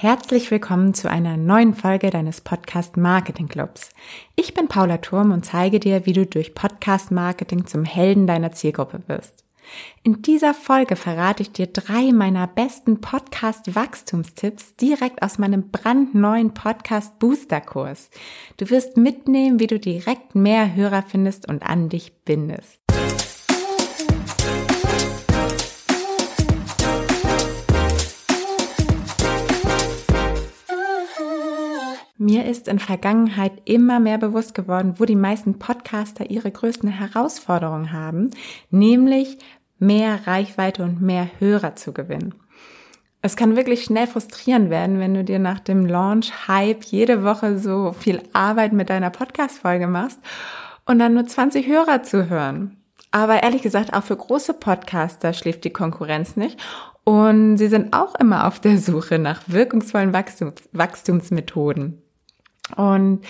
Herzlich willkommen zu einer neuen Folge deines Podcast Marketing Clubs. Ich bin Paula Turm und zeige dir, wie du durch Podcast Marketing zum Helden deiner Zielgruppe wirst. In dieser Folge verrate ich dir drei meiner besten Podcast Wachstumstipps direkt aus meinem brandneuen Podcast Booster Kurs. Du wirst mitnehmen, wie du direkt mehr Hörer findest und an dich bindest. Mir ist in Vergangenheit immer mehr bewusst geworden, wo die meisten Podcaster ihre größten Herausforderungen haben, nämlich mehr Reichweite und mehr Hörer zu gewinnen. Es kann wirklich schnell frustrierend werden, wenn du dir nach dem Launch-Hype jede Woche so viel Arbeit mit deiner Podcast-Folge machst und dann nur 20 Hörer zu hören. Aber ehrlich gesagt, auch für große Podcaster schläft die Konkurrenz nicht und sie sind auch immer auf der Suche nach wirkungsvollen Wachstums Wachstumsmethoden. Und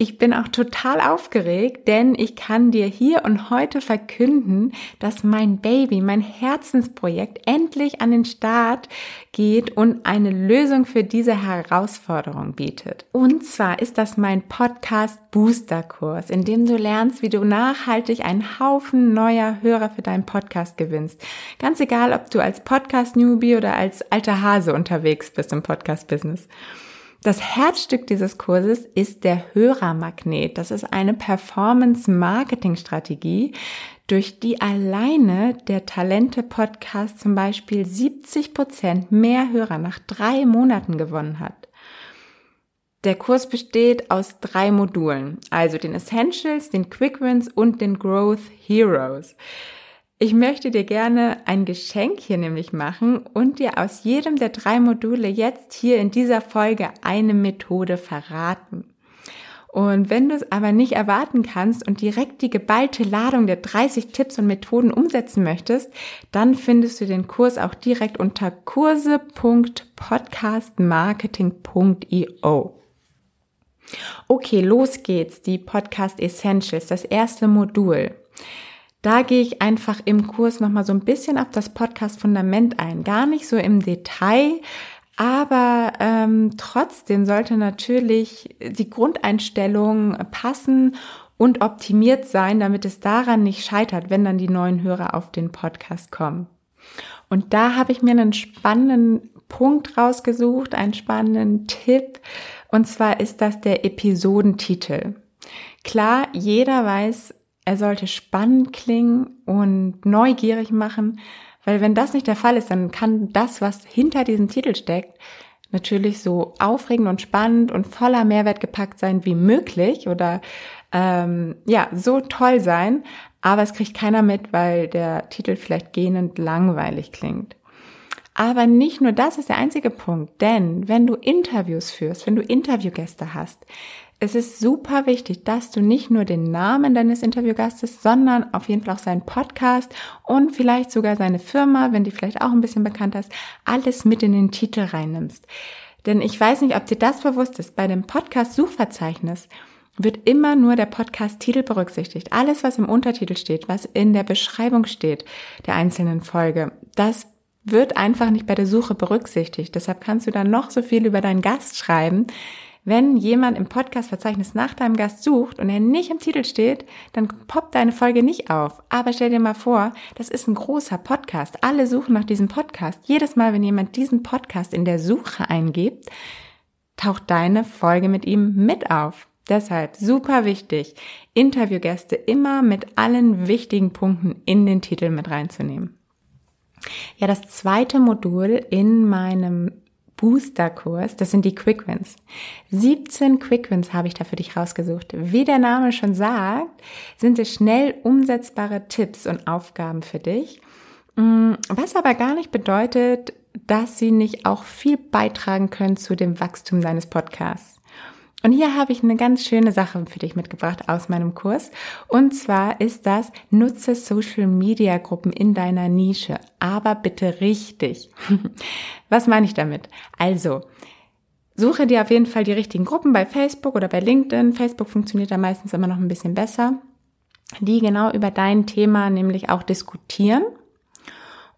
ich bin auch total aufgeregt, denn ich kann dir hier und heute verkünden, dass mein Baby, mein Herzensprojekt endlich an den Start geht und eine Lösung für diese Herausforderung bietet. Und zwar ist das mein Podcast Booster Kurs, in dem du lernst, wie du nachhaltig einen Haufen neuer Hörer für deinen Podcast gewinnst. Ganz egal, ob du als Podcast Newbie oder als alter Hase unterwegs bist im Podcast Business. Das Herzstück dieses Kurses ist der Hörermagnet. Das ist eine Performance-Marketing-Strategie, durch die alleine der Talente-Podcast zum Beispiel 70 Prozent mehr Hörer nach drei Monaten gewonnen hat. Der Kurs besteht aus drei Modulen, also den Essentials, den Quick Wins und den Growth Heroes. Ich möchte dir gerne ein Geschenk hier nämlich machen und dir aus jedem der drei Module jetzt hier in dieser Folge eine Methode verraten. Und wenn du es aber nicht erwarten kannst und direkt die geballte Ladung der 30 Tipps und Methoden umsetzen möchtest, dann findest du den Kurs auch direkt unter kurse.podcastmarketing.io. Okay, los geht's. Die Podcast Essentials, das erste Modul. Da gehe ich einfach im Kurs nochmal so ein bisschen auf das Podcast-Fundament ein. Gar nicht so im Detail, aber ähm, trotzdem sollte natürlich die Grundeinstellung passen und optimiert sein, damit es daran nicht scheitert, wenn dann die neuen Hörer auf den Podcast kommen. Und da habe ich mir einen spannenden Punkt rausgesucht, einen spannenden Tipp. Und zwar ist das der Episodentitel. Klar, jeder weiß, er sollte spannend klingen und neugierig machen, weil wenn das nicht der Fall ist, dann kann das, was hinter diesem Titel steckt, natürlich so aufregend und spannend und voller Mehrwert gepackt sein wie möglich oder ähm, ja, so toll sein, aber es kriegt keiner mit, weil der Titel vielleicht gähnend langweilig klingt. Aber nicht nur das ist der einzige Punkt, denn wenn du Interviews führst, wenn du Interviewgäste hast, es ist super wichtig, dass du nicht nur den Namen deines Interviewgastes, sondern auf jeden Fall auch seinen Podcast und vielleicht sogar seine Firma, wenn die vielleicht auch ein bisschen bekannt ist, alles mit in den Titel reinnimmst. Denn ich weiß nicht, ob dir das bewusst ist, bei dem Podcast-Suchverzeichnis wird immer nur der Podcast-Titel berücksichtigt. Alles, was im Untertitel steht, was in der Beschreibung steht der einzelnen Folge, das wird einfach nicht bei der Suche berücksichtigt. Deshalb kannst du dann noch so viel über deinen Gast schreiben. Wenn jemand im Podcast-Verzeichnis nach deinem Gast sucht und er nicht im Titel steht, dann poppt deine Folge nicht auf. Aber stell dir mal vor, das ist ein großer Podcast. Alle suchen nach diesem Podcast. Jedes Mal, wenn jemand diesen Podcast in der Suche eingibt, taucht deine Folge mit ihm mit auf. Deshalb super wichtig, Interviewgäste immer mit allen wichtigen Punkten in den Titel mit reinzunehmen. Ja, das zweite Modul in meinem Booster-Kurs, das sind die Quick Wins. 17 Quick Wins habe ich da für dich rausgesucht. Wie der Name schon sagt, sind es schnell umsetzbare Tipps und Aufgaben für dich. Mm, was aber gar nicht bedeutet, dass sie nicht auch viel beitragen können zu dem Wachstum deines Podcasts. Und hier habe ich eine ganz schöne Sache für dich mitgebracht aus meinem Kurs. Und zwar ist das, nutze Social Media Gruppen in deiner Nische, aber bitte richtig. Was meine ich damit? Also, suche dir auf jeden Fall die richtigen Gruppen bei Facebook oder bei LinkedIn. Facebook funktioniert da meistens immer noch ein bisschen besser. Die genau über dein Thema nämlich auch diskutieren.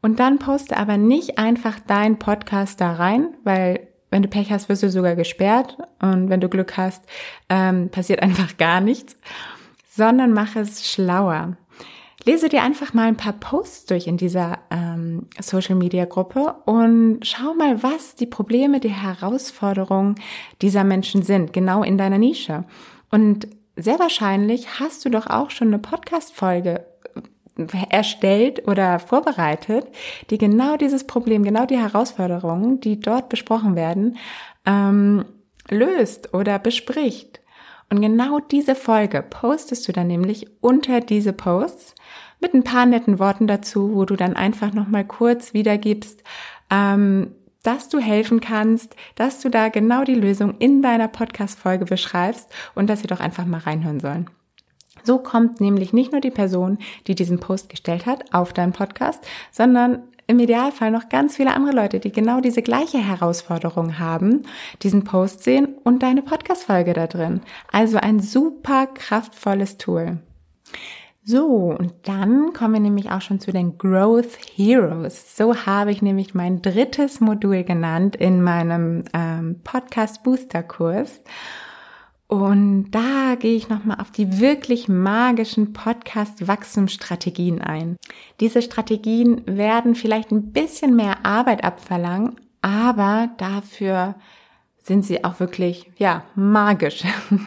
Und dann poste aber nicht einfach dein Podcast da rein, weil Wenn du Pech hast, wirst du sogar gesperrt. Und wenn du Glück hast, ähm, passiert einfach gar nichts. Sondern mach es schlauer. Lese dir einfach mal ein paar Posts durch in dieser ähm, Social Media Gruppe und schau mal, was die Probleme, die Herausforderungen dieser Menschen sind, genau in deiner Nische. Und sehr wahrscheinlich hast du doch auch schon eine Podcast-Folge erstellt oder vorbereitet, die genau dieses Problem, genau die Herausforderungen, die dort besprochen werden, ähm, löst oder bespricht. Und genau diese Folge postest du dann nämlich unter diese Posts mit ein paar netten Worten dazu, wo du dann einfach nochmal kurz wiedergibst, ähm, dass du helfen kannst, dass du da genau die Lösung in deiner Podcast-Folge beschreibst und dass sie doch einfach mal reinhören sollen. So kommt nämlich nicht nur die Person, die diesen Post gestellt hat, auf deinen Podcast, sondern im Idealfall noch ganz viele andere Leute, die genau diese gleiche Herausforderung haben, diesen Post sehen und deine Podcast-Folge da drin. Also ein super kraftvolles Tool. So, und dann kommen wir nämlich auch schon zu den Growth Heroes. So habe ich nämlich mein drittes Modul genannt in meinem ähm, Podcast Booster Kurs. Und da gehe ich nochmal auf die wirklich magischen Podcast-Wachstumsstrategien ein. Diese Strategien werden vielleicht ein bisschen mehr Arbeit abverlangen, aber dafür sind sie auch wirklich, ja, magisch.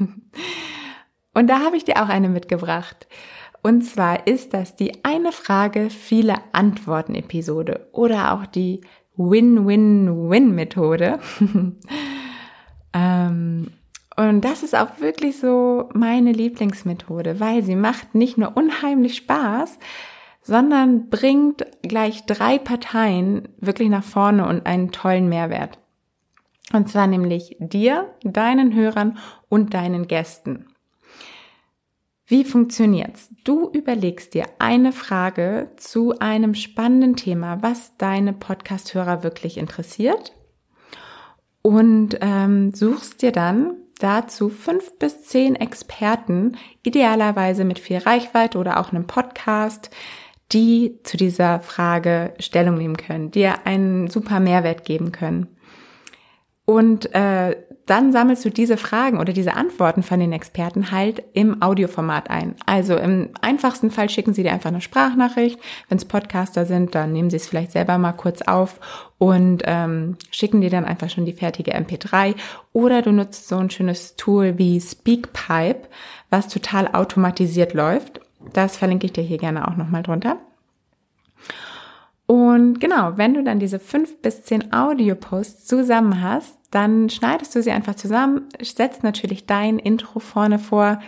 Und da habe ich dir auch eine mitgebracht. Und zwar ist das die eine Frage, viele Antworten Episode oder auch die Win-Win-Win-Methode. ähm, und das ist auch wirklich so meine Lieblingsmethode, weil sie macht nicht nur unheimlich Spaß, sondern bringt gleich drei Parteien wirklich nach vorne und einen tollen Mehrwert. Und zwar nämlich dir, deinen Hörern und deinen Gästen. Wie funktioniert's? Du überlegst dir eine Frage zu einem spannenden Thema, was deine Podcast-Hörer wirklich interessiert und ähm, suchst dir dann dazu fünf bis zehn Experten, idealerweise mit viel Reichweite oder auch einem Podcast, die zu dieser Frage Stellung nehmen können, dir einen super Mehrwert geben können. Und äh, dann sammelst du diese Fragen oder diese Antworten von den Experten halt im Audioformat ein. Also im einfachsten Fall schicken sie dir einfach eine Sprachnachricht. Wenn es Podcaster sind, dann nehmen sie es vielleicht selber mal kurz auf und ähm, schicken dir dann einfach schon die fertige MP3. Oder du nutzt so ein schönes Tool wie Speakpipe, was total automatisiert läuft. Das verlinke ich dir hier gerne auch nochmal drunter. Und genau, wenn du dann diese fünf bis zehn Audio-Posts zusammen hast, dann schneidest du sie einfach zusammen, setzt natürlich dein Intro vorne vor,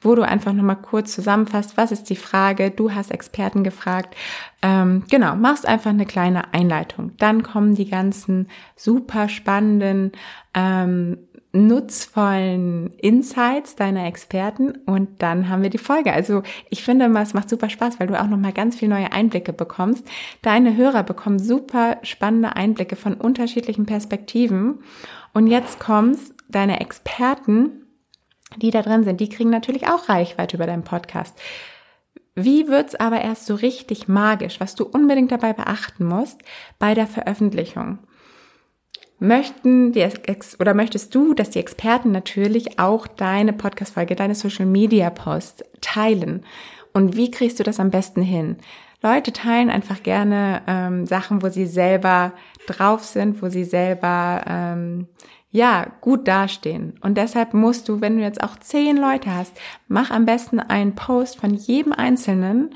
wo du einfach nochmal kurz zusammenfasst, was ist die Frage, du hast Experten gefragt, ähm, genau, machst einfach eine kleine Einleitung. Dann kommen die ganzen super spannenden ähm, nutzvollen Insights deiner Experten und dann haben wir die Folge. Also ich finde, es macht super Spaß, weil du auch nochmal ganz viel neue Einblicke bekommst. Deine Hörer bekommen super spannende Einblicke von unterschiedlichen Perspektiven. Und jetzt kommt's, deine Experten, die da drin sind, die kriegen natürlich auch Reichweite über deinen Podcast. Wie wird's aber erst so richtig magisch, was du unbedingt dabei beachten musst bei der Veröffentlichung? Möchten die Ex oder möchtest du, dass die Experten natürlich auch deine Podcast-Folge, deine Social Media Post teilen? Und wie kriegst du das am besten hin? Leute teilen einfach gerne ähm, Sachen, wo sie selber drauf sind, wo sie selber ähm, ja gut dastehen. Und deshalb musst du, wenn du jetzt auch zehn Leute hast, mach am besten einen Post von jedem Einzelnen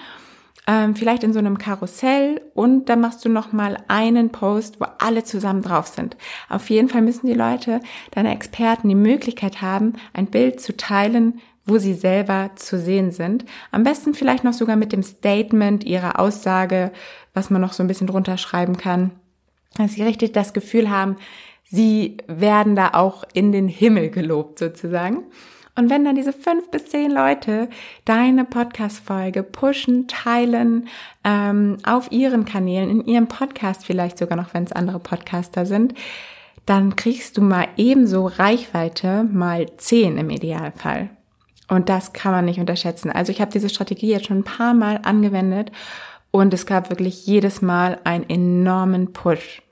ähm, vielleicht in so einem Karussell und dann machst du noch mal einen Post, wo alle zusammen drauf sind. Auf jeden Fall müssen die Leute, deine Experten, die Möglichkeit haben, ein Bild zu teilen, wo sie selber zu sehen sind. Am besten vielleicht noch sogar mit dem Statement ihrer Aussage, was man noch so ein bisschen drunter schreiben kann, dass sie richtig das Gefühl haben, sie werden da auch in den Himmel gelobt sozusagen. Und wenn dann diese fünf bis zehn Leute deine Podcast-Folge pushen, teilen, ähm, auf ihren Kanälen, in ihrem Podcast vielleicht sogar noch, wenn es andere Podcaster sind, dann kriegst du mal ebenso Reichweite mal zehn im Idealfall. Und das kann man nicht unterschätzen. Also ich habe diese Strategie jetzt schon ein paar Mal angewendet und es gab wirklich jedes Mal einen enormen Push.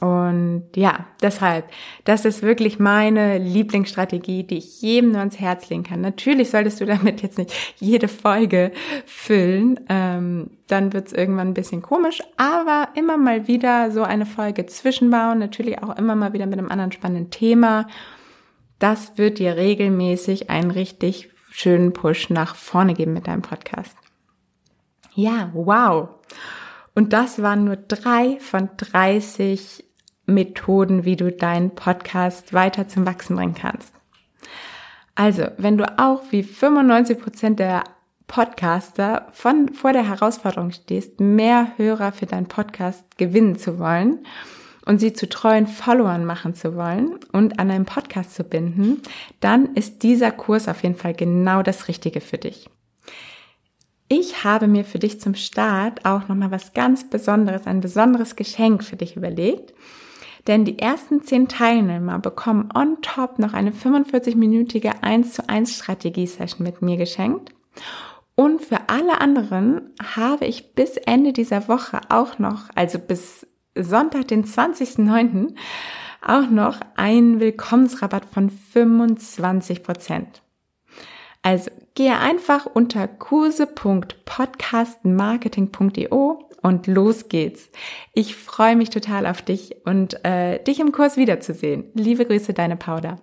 Und ja, deshalb, das ist wirklich meine Lieblingsstrategie, die ich jedem nur ans Herz legen kann. Natürlich solltest du damit jetzt nicht jede Folge füllen, ähm, dann wird's irgendwann ein bisschen komisch, aber immer mal wieder so eine Folge zwischenbauen, natürlich auch immer mal wieder mit einem anderen spannenden Thema. Das wird dir regelmäßig einen richtig schönen Push nach vorne geben mit deinem Podcast. Ja, wow. Und das waren nur drei von 30 Methoden, wie du deinen Podcast weiter zum Wachsen bringen kannst. Also, wenn du auch wie 95 Prozent der Podcaster von, vor der Herausforderung stehst, mehr Hörer für deinen Podcast gewinnen zu wollen und sie zu treuen Followern machen zu wollen und an einem Podcast zu binden, dann ist dieser Kurs auf jeden Fall genau das Richtige für dich. Ich habe mir für dich zum Start auch nochmal was ganz Besonderes, ein besonderes Geschenk für dich überlegt. Denn die ersten zehn Teilnehmer bekommen on top noch eine 45-minütige 1 zu 1 Strategie-Session mit mir geschenkt. Und für alle anderen habe ich bis Ende dieser Woche auch noch, also bis Sonntag, den 20.09., auch noch einen Willkommensrabatt von 25 Prozent. Also gehe einfach unter kurse.podcastmarketing.io und los geht's. Ich freue mich total auf dich und äh, dich im Kurs wiederzusehen. Liebe Grüße, deine Powder.